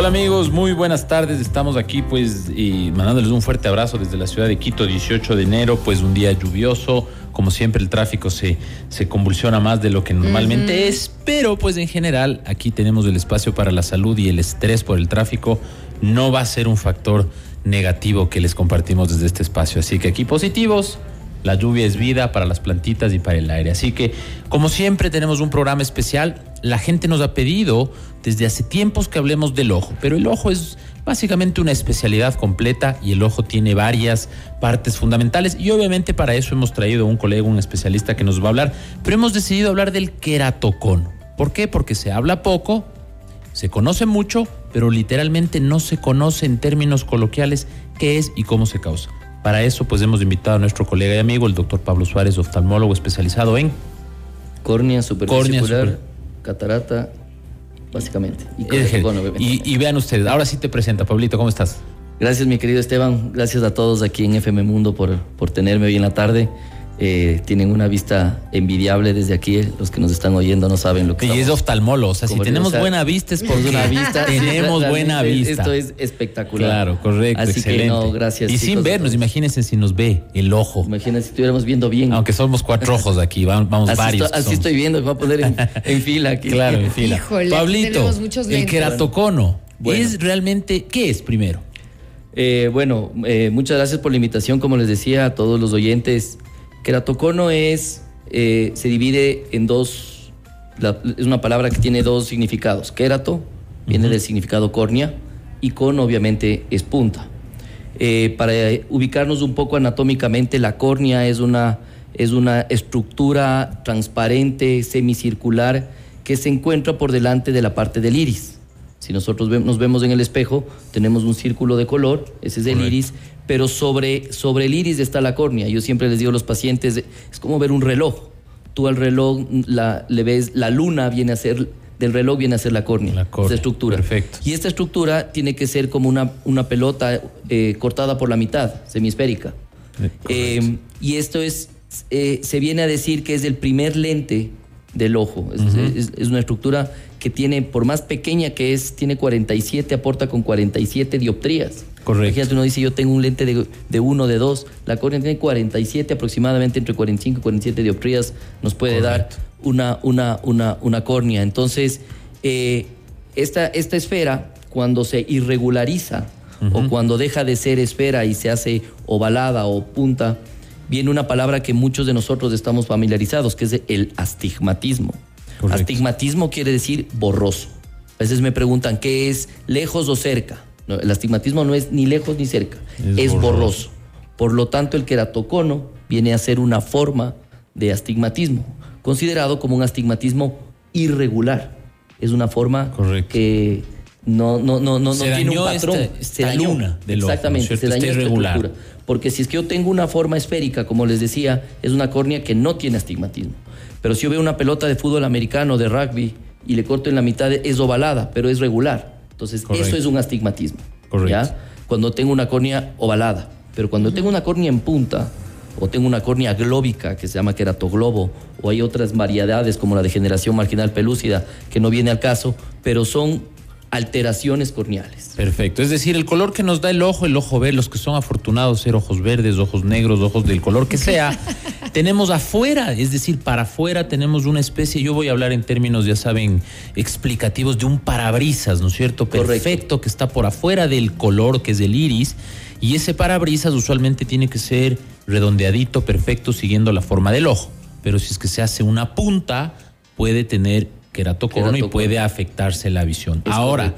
Hola amigos, muy buenas tardes. Estamos aquí pues y mandándoles un fuerte abrazo desde la ciudad de Quito, 18 de enero, pues un día lluvioso. Como siempre el tráfico se, se convulsiona más de lo que normalmente es, pero pues en general aquí tenemos el espacio para la salud y el estrés por el tráfico no va a ser un factor negativo que les compartimos desde este espacio. Así que aquí positivos, la lluvia es vida para las plantitas y para el aire. Así que, como siempre, tenemos un programa especial. La gente nos ha pedido desde hace tiempos que hablemos del ojo, pero el ojo es básicamente una especialidad completa y el ojo tiene varias partes fundamentales y obviamente para eso hemos traído a un colega, un especialista que nos va a hablar, pero hemos decidido hablar del queratocono. ¿Por qué? Porque se habla poco, se conoce mucho, pero literalmente no se conoce en términos coloquiales qué es y cómo se causa. Para eso, pues hemos invitado a nuestro colega y amigo, el doctor Pablo Suárez, oftalmólogo especializado en córnea, supervisicular, catarata, básicamente. Y, y, vean ustedes, ahora sí te presenta, Pablito, ¿cómo estás? Gracias, mi querido Esteban. Gracias a todos aquí en FM Mundo por, por tenerme hoy en la tarde. Eh, tienen una vista envidiable desde aquí. Los que nos están oyendo no saben lo que Y es oftalmólogo. O sea, si tenemos buena vista es por una vista. tenemos buena vista. Esto es espectacular. Claro, correcto. Así excelente. que no, gracias. Y sin vernos, imagínense si nos ve el ojo. Imagínense si estuviéramos viendo bien. Aunque somos cuatro ojos aquí, vamos, así varios. así estoy viendo, me voy a poner en, fila aquí. Claro, en fila. Pablito, el queratocono es realmente, ¿qué es primero? Eh, bueno, eh, muchas gracias por la invitación. Como les decía a todos los oyentes, Queratocono es, eh, se divide en dos, es una palabra que tiene dos significados. Querato viene del significado córnea y cono obviamente es punta. Eh, para ubicarnos un poco anatómicamente, la córnea es una, es una estructura transparente, semicircular, que se encuentra por delante de la parte del iris. Si nosotros nos vemos en el espejo, tenemos un círculo de color, ese es el iris, pero sobre, sobre el iris está la córnea. Yo siempre les digo a los pacientes, es como ver un reloj. Tú al reloj la, le ves, la luna viene a ser, del reloj viene a ser la córnea, la córnea estructura. Perfecto. Y esta estructura tiene que ser como una, una pelota eh, cortada por la mitad, semisférica. Eh, eh, y esto es, se viene a decir que es el primer lente del ojo. Es, es, una estructura que tiene, por más pequeña que es, tiene 47, aporta con 47 dioptrías. Correcto. Fíjate, uno dice, yo tengo un lente de, de uno, de dos. La córnea tiene 47, aproximadamente entre 45 y 47 dioptrías, nos puede dar una, una, una, una córnea. Entonces, eh, esta, esta esfera, cuando se irregulariza o cuando deja de ser esfera y se hace ovalada o punta, viene una palabra que muchos de nosotros estamos familiarizados, que es el astigmatismo. Astigmatismo quiere decir borroso. A veces me preguntan, ¿qué es lejos o cerca? El astigmatismo no es ni lejos ni cerca, es, borroso. Por lo tanto, el queratocono viene a ser una forma de astigmatismo, considerado como un astigmatismo irregular. Es una forma que no, no, no, no, tiene un patrón. se dañó. Exactamente, se dañó irregular. Porque si es que yo tengo una forma esférica, como les decía, es una córnea que no tiene astigmatismo. Pero si yo veo una pelota de fútbol americano, de rugby, y le corto en la mitad, es ovalada, pero es regular. Entonces, eso es un astigmatismo. Correcto. Cuando tengo una córnea ovalada. Pero cuando tengo una córnea en punta, o tengo una córnea glóbica que se llama queratoglobo, o hay otras variedades como la degeneración marginal pelúcida, que no viene al caso, pero son alteraciones corneales. Perfecto. Es decir, el color que nos da el ojo, el ojo verde, los que son afortunados ser ojos verdes, ojos negros, ojos del color que sea, tenemos afuera, es decir, para afuera tenemos una especie, yo voy a hablar en términos, ya saben, explicativos de un parabrisas, ¿no es cierto? Perfecto, que está por afuera del color que es el iris, y ese parabrisas usualmente tiene que ser redondeadito, perfecto, siguiendo la forma del ojo. Pero si es que se hace una punta, puede tener queratocono y puede afectarse la visión. Ahora,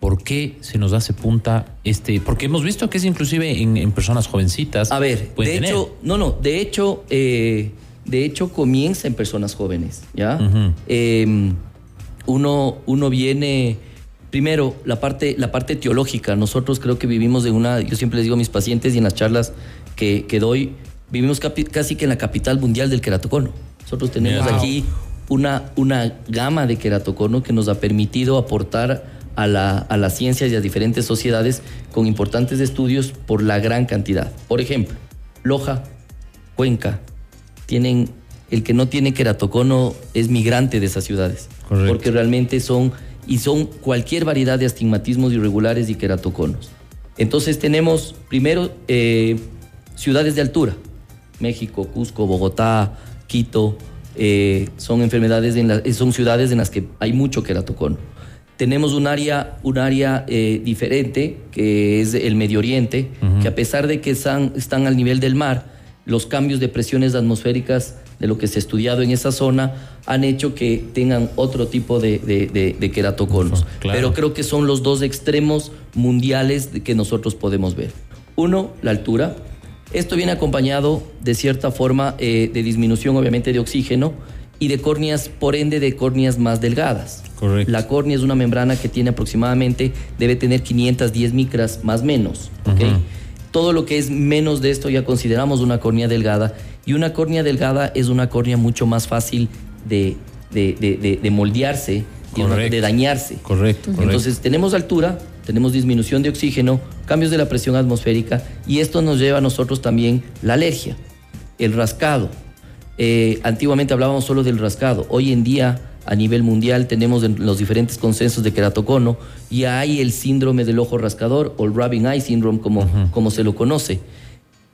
¿por qué se nos hace punta este? Porque hemos visto que es inclusive en, personas jovencitas. A ver, de hecho, no, no, de hecho, eh, de hecho comienza en personas jóvenes, ¿ya? Em, uno, uno viene. Primero, la parte, la parte teológica. Nosotros creo que vivimos de una. Yo siempre les digo a mis pacientes y en las charlas que, que doy, vivimos casi que en la capital mundial del queratocono. Nosotros tenemos aquí una, una gama de queratocono que nos ha permitido aportar a, la, a las ciencias y a diferentes sociedades con importantes estudios por la gran cantidad. Por ejemplo, Loja, Cuenca, tienen, el que no tiene queratocono es migrante de esas ciudades, porque realmente son y son cualquier variedad de astigmatismos irregulares y queratoconos. Entonces tenemos primero eh, ciudades de altura, México, Cusco, Bogotá, Quito, eh, son enfermedades, en son ciudades en las que hay mucho queratocono. Tenemos un área, un área eh, diferente, que es el Medio Oriente, que a pesar de que están, están al nivel del mar, los cambios de presiones atmosféricas de lo que se ha estudiado en esa zona han hecho que tengan otro tipo de, de, queratoconos. Pero creo que son los dos extremos mundiales que nosotros podemos ver. Uno, la altura. Esto viene acompañado de cierta forma eh, de disminución obviamente de oxígeno y de córneas, por ende de córneas más delgadas. Correcto. La córnea es una membrana que tiene aproximadamente, debe tener 510 micras más menos. Todo lo que es menos de esto ya consideramos una córnea delgada y una córnea delgada es una córnea mucho más fácil de, de, moldearse, de dañarse. Correcto, Entonces tenemos altura, tenemos disminución de oxígeno, cambios de la presión atmosférica y esto nos lleva a nosotros también la alergia, el rascado. Eh, antiguamente hablábamos solo del rascado, hoy en día a nivel mundial tenemos los diferentes consensos de queratocono y hay el síndrome del ojo rascador o el rubbing eye syndrome como, como se lo conoce,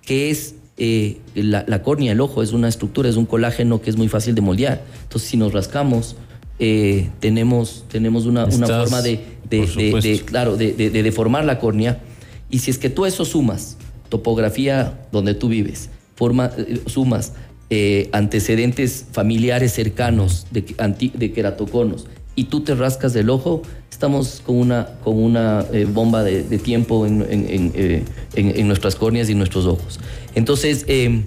que es eh, la, córnea, el ojo, es una estructura, es un colágeno que es muy fácil de moldear. Entonces, si nos rascamos, eh, tenemos, tenemos una, forma de, claro, de, deformar la córnea. Y si es que tú eso sumas, topografía donde tú vives, forma, eh, sumas antecedentes familiares cercanos de, de queratoconos y tú te rascas del ojo, estamos con una, con una eh, bomba de, tiempo eh, en, nuestras córneas y nuestros ojos. Entonces, eh,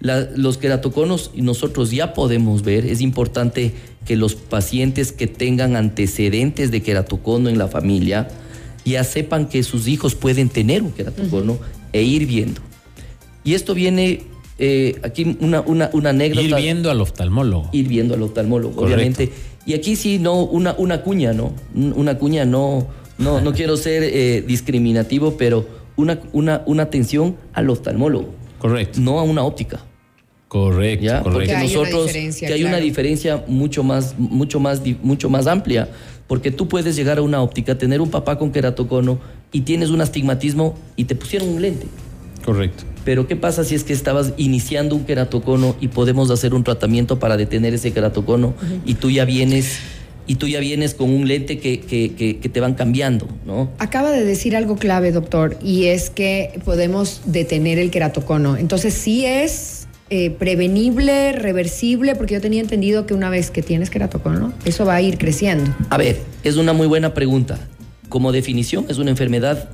los queratoconos nosotros ya podemos ver, es importante que los pacientes que tengan antecedentes de queratocono en la familia ya sepan que sus hijos pueden tener un queratocono e ir viendo. Y esto viene aquí una, una, una, anécdota. Ir viendo al oftalmólogo. Ir viendo al oftalmólogo, obviamente y aquí sí, no, una, una cuña, ¿no? Una cuña, no, no, no quiero ser eh, discriminativo, pero una, una, una atención al oftalmólogo. Correcto. No a una óptica. Correcto, correcto. Porque nosotros, que hay una diferencia mucho más, mucho más, mucho más amplia. Porque tú puedes llegar a una óptica, tener un papá con queratocono y tienes un astigmatismo y te pusieron un lente. Correcto. Pero ¿qué pasa si es que estabas iniciando un queratocono y podemos hacer un tratamiento para detener ese queratocono y tú ya vienes y tú ya vienes con un lente que, que, te van cambiando, ¿no? Acaba de decir algo clave, doctor, y es que podemos detener el queratocono. Entonces, sí es eh, prevenible, reversible, porque yo tenía entendido que una vez que tienes queratocono, eso va a ir creciendo. A ver, es una muy buena pregunta. Como definición, es una enfermedad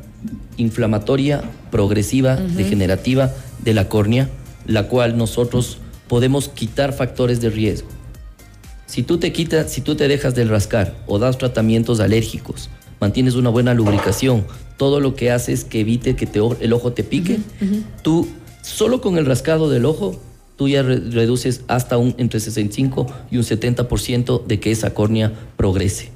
inflamatoria progresiva, degenerativa de la córnea, la cual nosotros podemos quitar factores de riesgo. Si tú te quitas, si tú te dejas del rascar o das tratamientos alérgicos, mantienes una buena lubricación, todo lo que hace es que evite que el ojo te pique, tú solo con el rascado del ojo tú ya reduces hasta un entre 65 y un 70% de que esa córnea progrese.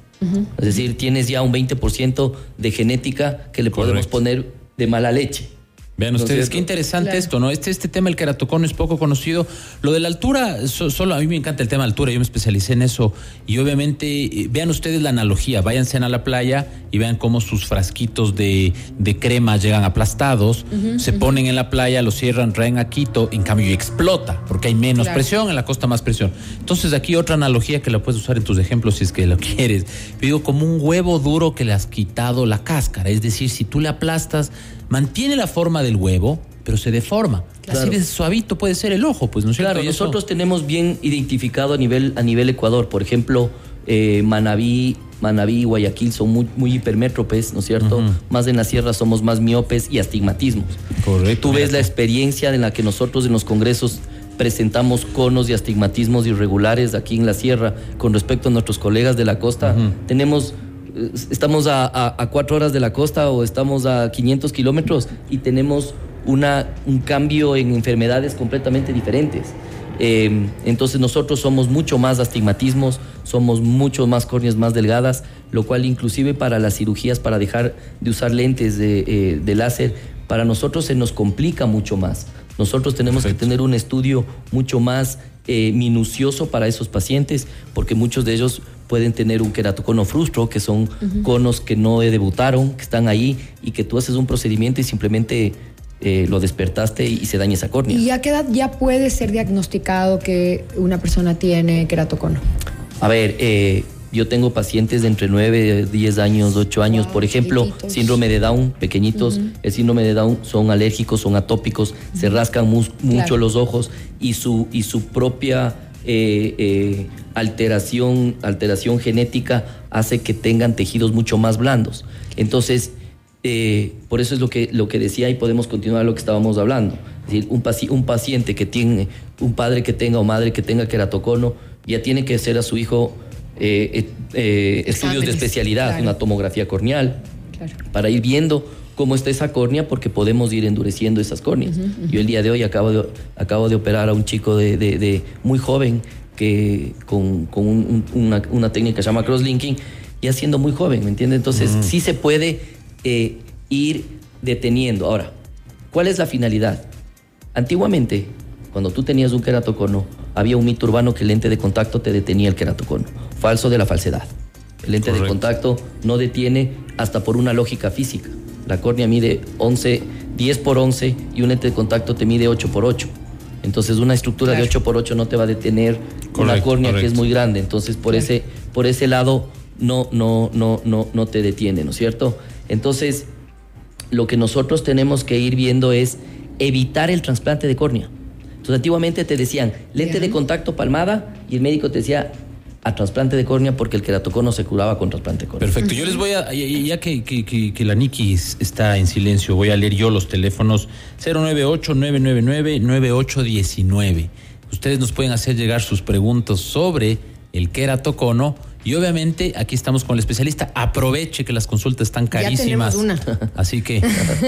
Es decir, tienes ya un 20% de genética que le podemos poner de mala leche. Vean ustedes, qué interesante esto, ¿no? Este, este tema del queratocono es poco conocido. Lo de la altura, solo a mí me encanta el tema de altura, yo me especialicé en eso. Y obviamente, eh, vean ustedes la analogía, váyanse a la playa y vean cómo sus frasquitos de, crema llegan aplastados, se ponen en la playa, los cierran, traen a Quito, en cambio explota, porque hay menos presión, en la costa más presión. Entonces aquí otra analogía que la puedes usar en tus ejemplos si es que lo quieres. Digo, como un huevo duro que le has quitado la cáscara, es decir, si tú le aplastas mantiene la forma del huevo, pero se deforma. Así de suavito puede ser el ojo, pues, ¿no es cierto? Claro, nosotros tenemos bien identificado a nivel, a nivel Ecuador, por ejemplo, eh, Manabí, Manabí y Guayaquil son muy, muy hipermétropes, ¿no es cierto? Más en la sierra somos más miopes y astigmatismos. Correcto. Tú ves la experiencia en la que nosotros en los congresos presentamos conos y astigmatismos irregulares aquí en la sierra con respecto a nuestros colegas de la costa. Tenemos estamos a, cuatro horas de la costa o estamos a 500 kilómetros y tenemos una, un cambio en enfermedades completamente diferentes. Eh, entonces nosotros somos mucho más astigmatismos, somos mucho más córneas más delgadas, lo cual inclusive para las cirugías, para dejar de usar lentes de, eh, láser, para nosotros se nos complica mucho más. Nosotros tenemos que tener un estudio mucho más eh, minucioso para esos pacientes, porque muchos de ellos pueden tener un queratocono frustro, que son conos que no debutaron, que están ahí y que tú haces un procedimiento y simplemente eh, lo despertaste y, se daña esa córnea. ¿Y a qué edad ya puede ser diagnosticado que una persona tiene queratocono? A ver, eh, yo tengo pacientes de entre 9, 10 años, 8 años, por ejemplo, síndrome de Down, pequeñitos. El síndrome de Down son alérgicos, son atópicos, se rascan mucho los ojos y su, y su propia eh, eh, alteración, alteración genética hace que tengan tejidos mucho más blandos. Entonces, eh, por eso es lo que, lo que decía y podemos continuar lo que estábamos hablando. Es decir, un, un paciente que tiene, un padre que tenga o madre que tenga queratocono, ya tiene que hacer a su hijo eh, eh, eh, estudios de especialidad, una tomografía corneal, para ir viendo cómo está esa córnea, porque podemos ir endureciendo esas córneas. Yo el día de hoy acabo de, acabo de operar a un chico de, muy joven que con, una, técnica que se llama crosslinking, ya siendo muy joven, ¿me entiendes? Entonces sí se puede ir deteniendo. Ahora, ¿cuál es la finalidad? Antiguamente, cuando tú tenías un queratocono, había un mito urbano que el lente de contacto te detenía el queratocono falso de la falsedad. El lente de contacto no detiene hasta por una lógica física. La córnea mide 11, 10 por 11 y un lente de contacto te mide 8 por 8. Entonces una estructura de 8 por 8 no te va a detener una córnea que es muy grande. Entonces por ese, por ese lado no, no, no, no, no te detiene, ¿no es cierto? Entonces lo que nosotros tenemos que ir viendo es evitar el trasplante de córnea. Entonces antiguamente te decían lente de contacto palmada y el médico te decía a trasplante de córnea porque el queratocono se curaba con trasplante de córnea. Perfecto. Yo les voy a, ya que, que, la Niki está en silencio, voy a leer yo los teléfonos 098-999-9819. Ustedes nos pueden hacer llegar sus preguntas sobre el queratocono y obviamente aquí estamos con el especialista. Aproveche que las consultas están carísimas. una. Así que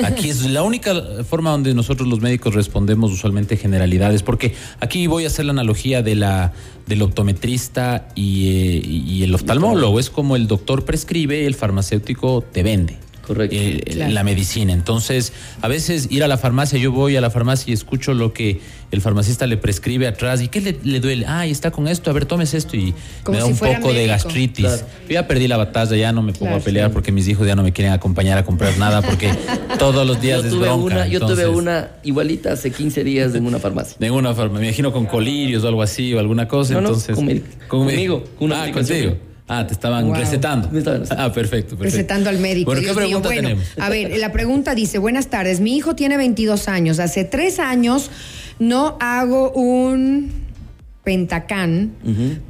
aquí es la única forma donde nosotros los médicos respondemos usualmente generalidades, porque aquí voy a hacer la analogía de la del optometrista y, eh, y el oftalmólogo. Es como el doctor prescribe, el farmacéutico te vende. Correcto. Eh, la medicina. Entonces, a veces ir a la farmacia, yo voy a la farmacia y escucho lo que el farmacista le prescribe atrás. ¿Y qué le, duele? Ay, está con esto, a ver, tomes esto y me da un poco de gastritis. Yo ya perdí la batalla, ya no me pongo a pelear porque mis hijos ya no me quieren acompañar a comprar nada porque todos los días yo tuve Una, yo tuve una igualita hace 15 días en una farmacia. En una farmacia, me imagino con colirios o algo así o alguna cosa. entonces, conmigo. Con ah, contigo. Ah, te estaban recetando. Ah, perfecto, Recetando al médico. Bueno, ¿qué pregunta tenemos? A ver, la pregunta dice, buenas tardes, mi hijo tiene 22 años, hace tres años no hago un pentacán,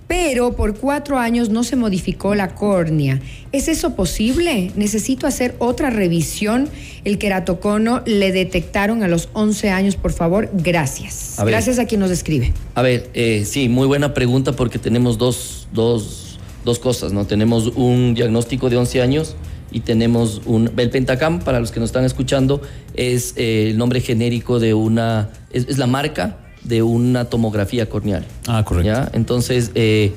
pero por cuatro años no se modificó la córnea. ¿Es eso posible? Necesito hacer otra revisión. El queratocono le detectaron a los 11 años, por favor. Gracias. Gracias a quien nos escribe. A ver, eh, sí, muy buena pregunta porque tenemos dos, dos dos cosas, ¿no? Tenemos un diagnóstico de 11 años y tenemos un... El Pentacam, para los que nos están escuchando, es eh, el nombre genérico de una... Es, la marca de una tomografía corneal. Ah, correcto. ¿ya? Entonces, eh,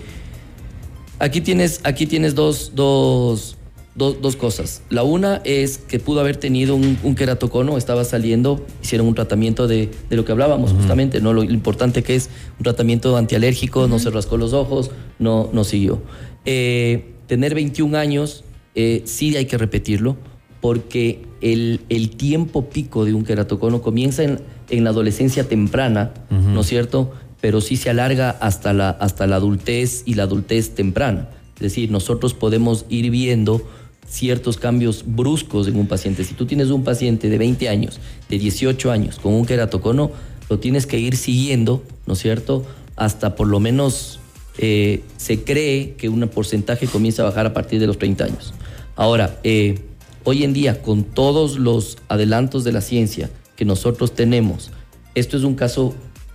aquí tienes, aquí tienes dos, dos, dos, cosas. La una es que pudo haber tenido un, queratocono, estaba saliendo, hicieron un tratamiento de, lo que hablábamos justamente, ¿no? Lo, importante que es un tratamiento antialérgico, no se rascó los ojos, no, no siguió. Eh, tener 21 años, eh, sí hay que repetirlo, porque el, el, tiempo pico de un queratocono comienza en, en la adolescencia temprana, ¿no es cierto? Pero sí se alarga hasta la, hasta la adultez y la adultez temprana. Es decir, nosotros podemos ir viendo ciertos cambios bruscos en un paciente. Si tú tienes un paciente de 20 años, de 18 años, con un queratocono, lo tienes que ir siguiendo, ¿no es cierto? Hasta por lo menos eh, se cree que un porcentaje comienza a bajar a partir de los 30 años. Ahora, eh, hoy en día, con todos los adelantos de la ciencia que nosotros tenemos, esto es un caso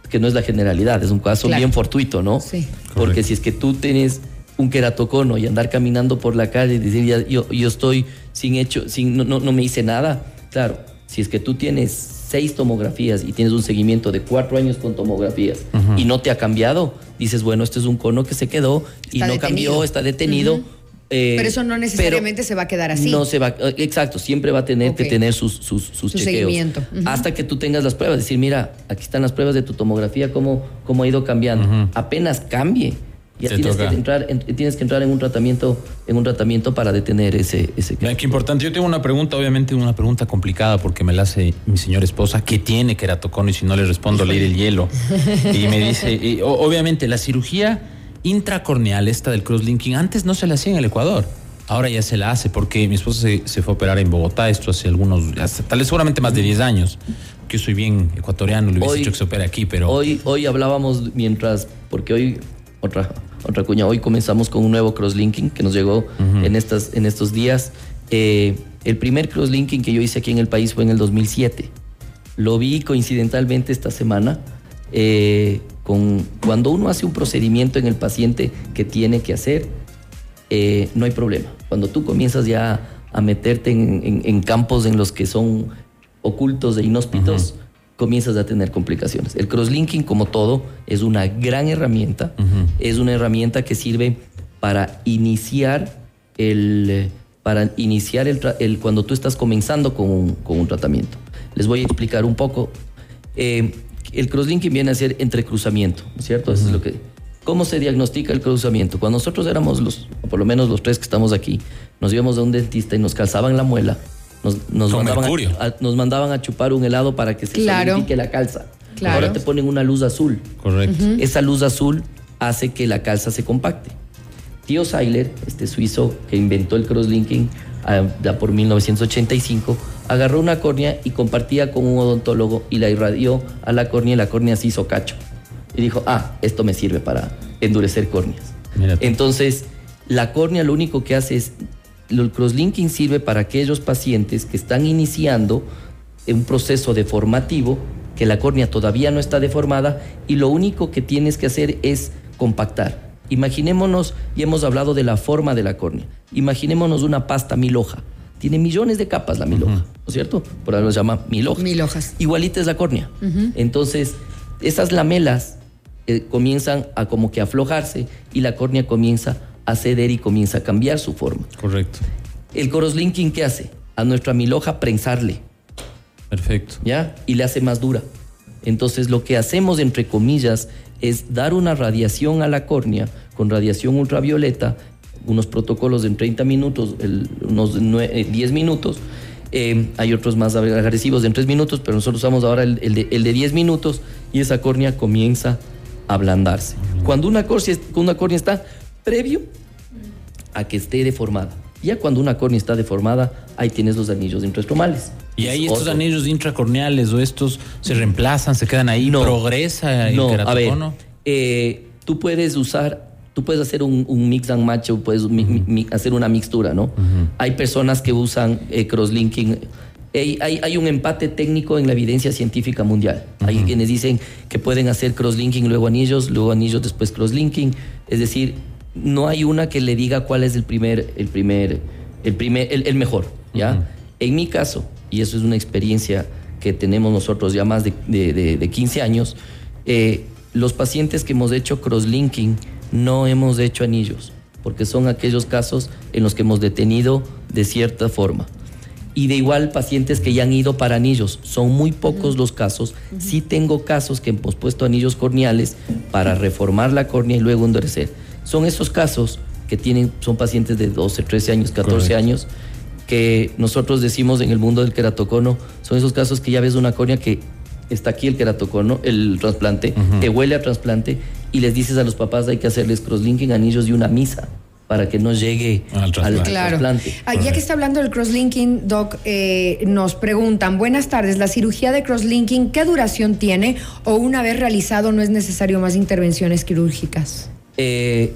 que no es la generalidad, es un caso bien fortuito, ¿no? Sí. Porque si es que tú tienes un queratocono y andar caminando por la calle y decir, ya, yo, yo estoy sin hecho, sin, no, no, me hice nada. Claro, si es que tú tienes seis tomografías y tienes un seguimiento de cuatro años con tomografías y no te ha cambiado, dices, bueno, este es un cono que se quedó y no cambió, está detenido. Eh, pero eso no necesariamente se va a quedar así. No se va, eh, exacto, siempre va a tener que tener sus, sus, sus Su Seguimiento. Hasta que tú tengas las pruebas, decir, mira, aquí están las pruebas de tu tomografía, cómo, cómo ha ido cambiando. Apenas cambie Ya Te tienes que, entrar en, tienes que entrar en un tratamiento, en un tratamiento para detener ese, ese Mira, qué importante. Yo tengo una pregunta, obviamente una pregunta complicada porque me la hace mi señora esposa, que tiene keratocono y si no le respondo le iré el hielo. Y me dice, y, o- obviamente la cirugía intracorneal, esta del crosslinking, antes no se la hacía en el Ecuador. Ahora ya se la hace porque mi esposa se, se fue a operar en Bogotá, esto hace algunos, hasta- tal vez seguramente más de 10 años. Yo soy bien ecuatoriano, le hubiese Hoy- dicho que se opera aquí, pero... Hoy, hoy hablábamos mientras, porque hoy, otra, otra cuña, hoy comenzamos con un nuevo crosslinking que nos llegó en, estas, en estos días. Eh, el primer crosslinking que yo hice aquí en el país fue en el 2007. Lo vi coincidentalmente esta semana. eh, con, cuando uno hace un procedimiento en el paciente que tiene que hacer, eh, no hay problema. Cuando tú comienzas ya a meterte en, en- en campos en los que son ocultos e inhóspitos, comienzas a tener complicaciones. El crosslinking, como todo, es una gran herramienta. Es una herramienta que sirve para iniciar el, para iniciar el, cuando tú estás comenzando con un, con un tratamiento. Les voy a explicar un poco. Eh, el crosslinking viene a ser entrecruzamiento, ¿no es cierto? Eso es lo que. ¿Cómo se diagnostica el cruzamiento? Cuando nosotros éramos los, o por lo menos los tres que estamos aquí, nos íbamos a un dentista y nos calzaban la muela, nos, nos Con mandaban, mercurio. a, a- nos mandaban a chupar un helado para que se Claro. la calza. Claro. Ahora te ponen una luz azul. Correcto. Esa luz azul hace que la calza se compacte. Tío Seiler, este suizo que inventó el crosslinking ah, ya por 1985, agarró una córnea y compartía con un odontólogo y la irradió a la córnea y la córnea se hizo cacho. Y dijo, ah, esto me sirve para endurecer córneas. Entonces, la córnea lo único que hace es, el crosslinking sirve para aquellos pacientes que están iniciando un proceso deformativo, que la córnea todavía no está deformada y lo único que tienes que hacer es compactar. Imaginémonos, y hemos hablado de la forma de la córnea, imaginémonos una pasta mil hoja. Tiene millones de capas la mil hoja, ¿no es cierto? Por algo se llama mil hoja. Mil hojas. Igualita es la córnea. Entonces, esas lamelas eh, comienzan a como que aflojarse y la córnea comienza a ceder y comienza a cambiar su forma. Correcto. El crosslinking, ¿qué hace? A nuestra milhoja prensarle, Perfecto. ¿ya? Y le hace más dura. Entonces, lo que hacemos, entre comillas, es dar una radiación a la córnea con radiación ultravioleta, unos protocolos en 30 minutos, el- unos nue- eh, 10 minutos. Eh, hay otros más agresivos en 3 minutos, pero nosotros usamos ahora el, el de, el de 10 minutos y esa córnea comienza a ablandarse. Cuando una córnea, una córnea está previo a que esté deformada. Ya cuando una córnea está deformada, ahí tienes los anillos intraestromales. Y ahí Es estos otro. anillos intracorneales o estos se reemplazan, se quedan ahí, No. progresa el No, a ver, eh, tú puedes usar, tú puedes hacer un, un mix and match o puedes mi- mi- hacer una mixtura, ¿no? Hay personas que usan eh, crosslinking. Hay, hay, hay un empate técnico en la evidencia científica mundial. Hay quienes dicen que pueden hacer crosslinking, luego anillos, luego anillos, después crosslinking. Es decir, no hay una que le diga cuál es el primer, el primer, el primer, el, el mejor, ¿ya? En mi caso, y eso es una experiencia que tenemos nosotros ya más de, de- de- de 15 años, eh, los pacientes que hemos hecho crosslinking no hemos hecho anillos, porque son aquellos casos en los que hemos detenido de cierta forma. Y de igual pacientes que ya han ido para anillos, son muy pocos los casos. Sí tengo casos que hemos puesto anillos corneales para reformar la córnea y luego endurecer. Son esos casos que tienen, son pacientes de 12, 13 años, 14 Correcto. años, que nosotros decimos en el mundo del queratocono, son esos casos que ya ves una córnea que está aquí el queratocono, el trasplante, te huele a trasplante y les dices a los papás hay que hacerles crosslinking, anillos y una misa para que no llegue Al al, trasplante. Claro. trasplante. Ah, ya que está hablando del crosslinking, Doc, eh, nos preguntan, buenas tardes, ¿la cirugía de crosslinking qué duración tiene o una vez realizado no es necesario más intervenciones quirúrgicas? Eh,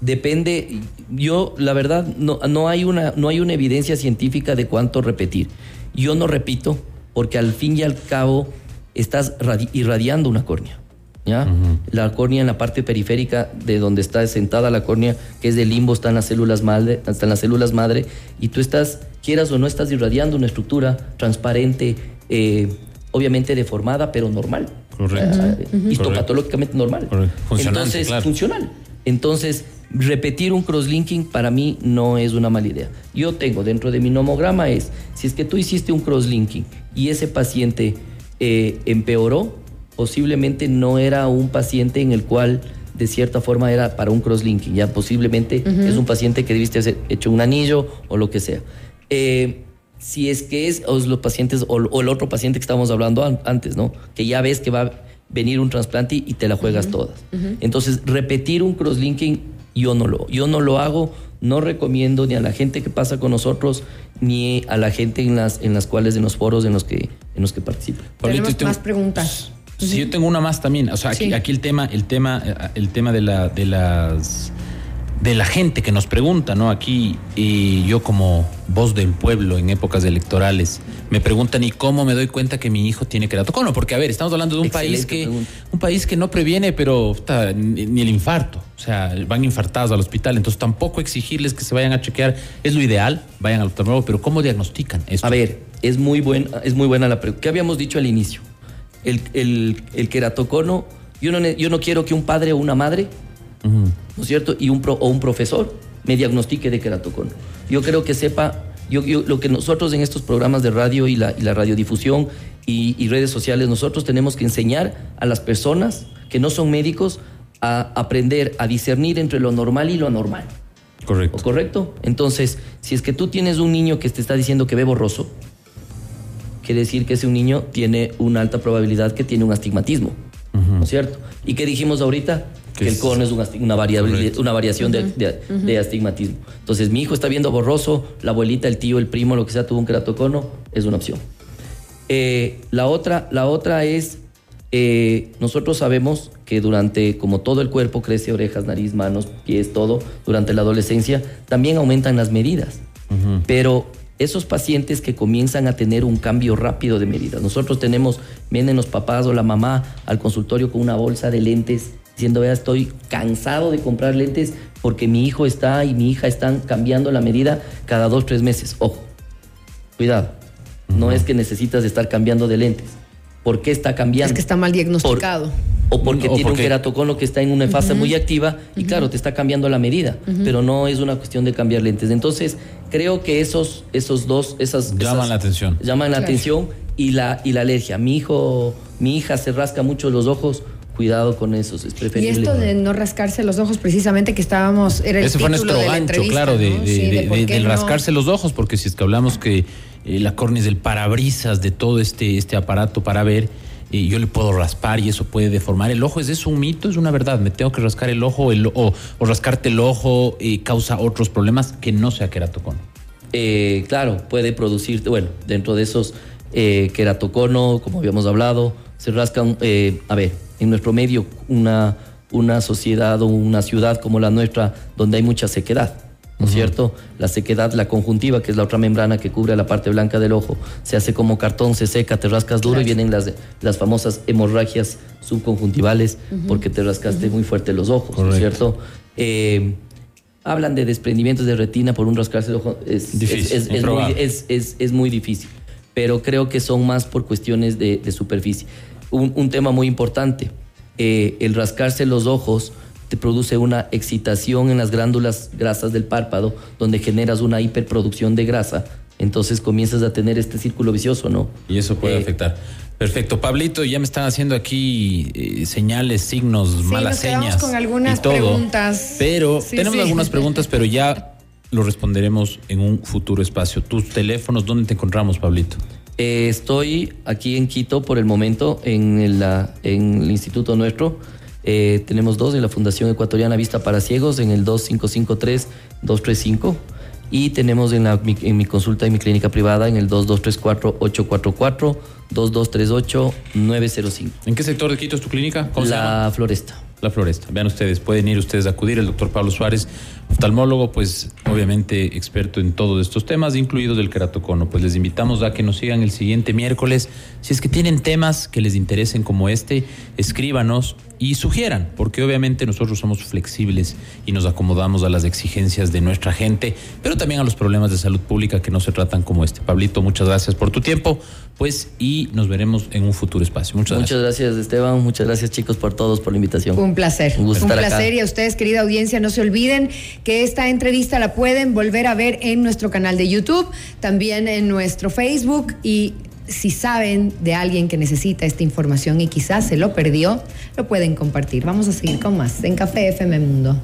depende, yo la verdad no, no, hay una, no hay una evidencia científica de cuánto repetir. Yo no repito porque al fin y al cabo estás radi- irradiando una córnea. ¿ya? La córnea en la parte periférica de donde está sentada la córnea, que es del limbo, están las células madre, están las células madre, y tú estás, quieras o no, estás irradiando una estructura transparente, eh, obviamente deformada, pero normal. Correcto. Histopatológicamente normal. Correcto. Funcionante, Entonces, claro. funcional. Entonces, repetir un crosslinking para mí no es una mala idea. Yo tengo dentro de mi nomograma es, si es que tú hiciste un crosslinking y ese paciente eh, empeoró, posiblemente no era un paciente en el cual de cierta forma era para un crosslinking, ya posiblemente es un paciente que debiste haber hecho un anillo o lo que sea. Eh, si es que es los pacientes o, el otro paciente que estábamos hablando antes, ¿no? Que ya ves que va a venir un trasplante y te la juegas todas. Entonces, repetir un crosslinking yo no lo, yo no lo hago, no recomiendo ni a la gente que pasa con nosotros ni a la gente en las en las cuales en los foros en los que en los que participa. Tenemos más preguntas. Sí, yo tengo una más también. O sea, aquí, aquí el tema, el tema, el tema de la, de las de la gente que nos pregunta, ¿no? Aquí y yo como voz del pueblo en épocas electorales me preguntan y cómo me doy cuenta que mi hijo tiene queratocono, porque a ver, estamos hablando de un país que un país que no previene, pero ni, el infarto, o sea, van infartados al hospital, entonces tampoco exigirles que se vayan a chequear es lo ideal, vayan al oftalmólogo, pero cómo diagnostican esto? A ver, es muy buena, es muy buena la pregunta. ¿Qué habíamos dicho al inicio? El, el, el queratocono, yo no, yo no quiero que un padre o una madre ¿no es cierto? Y un o un profesor me diagnostique de queratocono. Yo creo que sepa, yo, lo que nosotros en estos programas de radio y la, y la radiodifusión y, redes sociales, nosotros tenemos que enseñar a las personas que no son médicos a aprender a discernir entre lo normal y lo anormal. Correcto. ¿Correcto? Entonces, si es que tú tienes un niño que te está diciendo que ve borroso, quiere decir que ese un niño tiene una alta probabilidad que tiene un astigmatismo. ¿No es cierto? ¿Y qué dijimos ahorita? Que el cono es una, una, una variación de, astigmatismo. Entonces, mi hijo está viendo borroso, la abuelita, el tío, el primo, lo que sea, tuvo un queratocono, es una opción. Eh, la, otra, la otra es, eh, nosotros sabemos que durante, como todo el cuerpo crece, orejas, nariz, manos, pies, todo, durante la adolescencia, también aumentan las medidas. Pero esos pacientes que comienzan a tener un cambio rápido de medidas. Nosotros tenemos, vienen los papás o la mamá al consultorio con una bolsa de lentes diciendo, vea, estoy cansado de comprar lentes porque mi hijo está y mi hija están cambiando la medida cada dos, tres meses. Ojo, cuidado. No es que necesitas estar cambiando de lentes. ¿Por qué está cambiando? Es que está mal diagnosticado. o porque tiene un queratocono que está en una fase muy activa y claro, te está cambiando la medida, pero no es una cuestión de cambiar lentes. Entonces, creo que esos, esos dos, esas... Llaman la atención. Llaman la atención y la, y la alergia. Mi hijo, mi hija se rasca mucho los ojos cuidado con eso, es preferible. Y esto de no rascarse los ojos, precisamente que estábamos, era el Ese fue nuestro gancho, claro, de, rascarse los ojos, porque si es que hablamos que eh, la córnea es el parabrisas de todo este, este aparato para ver, y yo le puedo raspar y eso puede deformar el ojo. ¿Es eso un mito? ¿Es una verdad? ¿Me tengo que rascar el ojo el, o, o, rascarte el ojo y causa otros problemas que no sea queratocono? Eh, claro, puede producir, bueno, dentro de esos eh, queratocono, como habíamos hablado, se rascan, eh, a ver, en nuestro medio una, una sociedad o una ciudad como la nuestra donde hay mucha sequedad. ¿no es cierto? La sequedad, la conjuntiva, que es la otra membrana que cubre la parte blanca del ojo, se hace como cartón, se seca, te rascas duro y vienen las, las famosas hemorragias subconjuntivales porque te rascaste muy fuerte los ojos, ¿no es cierto? Eh, hablan de desprendimientos de retina por un rascarse el ojo. Es, difícil, es, muy, difícil, pero creo que son más por cuestiones de superficie un, tema muy importante. Eh, el rascarse los ojos te produce una excitación en las glándulas grasas del párpado, donde generas una hiperproducción de grasa. Entonces comienzas a tener este círculo vicioso, ¿no? Y eso puede eh, afectar. Perfecto, Pablito, ya me están haciendo aquí eh, señales, signos, malas señas. con algunas y todo, preguntas. Pero tenemos algunas preguntas, pero ya lo responderemos en un futuro espacio. Tus teléfonos, ¿dónde te encontramos, Pablito? Eh, estoy aquí en Quito por el momento, en, el, en el instituto nuestro. Eh, tenemos dos en la Fundación Ecuatoriana Vista para Ciegos, en el 2553-235. Y tenemos en, la, en mi consulta en mi clínica privada en el 2234-844, 2238-905. ¿En qué sector de Quito es tu clínica? la Floresta. La Floresta. Vean ustedes, pueden ir ustedes a acudir. El doctor Pablo Suárez oftalmólogo, pues obviamente experto en todos estos temas, incluidos el queratocono. Pues les invitamos a que nos sigan el siguiente miércoles. Si es que tienen temas que les interesen como este, escríbanos y sugieran, porque obviamente nosotros somos flexibles y nos acomodamos a las exigencias de nuestra gente, pero también a los problemas de salud pública que no se tratan como este. Pablito, muchas gracias por tu tiempo, pues y nos veremos en un futuro espacio. Muchas, muchas gracias. Esteban, muchas gracias chicos por todos por la invitación. Un placer. Un, placer y a ustedes, querida audiencia, no se olviden que esta entrevista la pueden volver a ver en nuestro canal de YouTube, también en nuestro Facebook y si saben de alguien que necesita esta información y quizás se lo perdió, lo pueden compartir. Vamos a seguir con más en Café FM Mundo.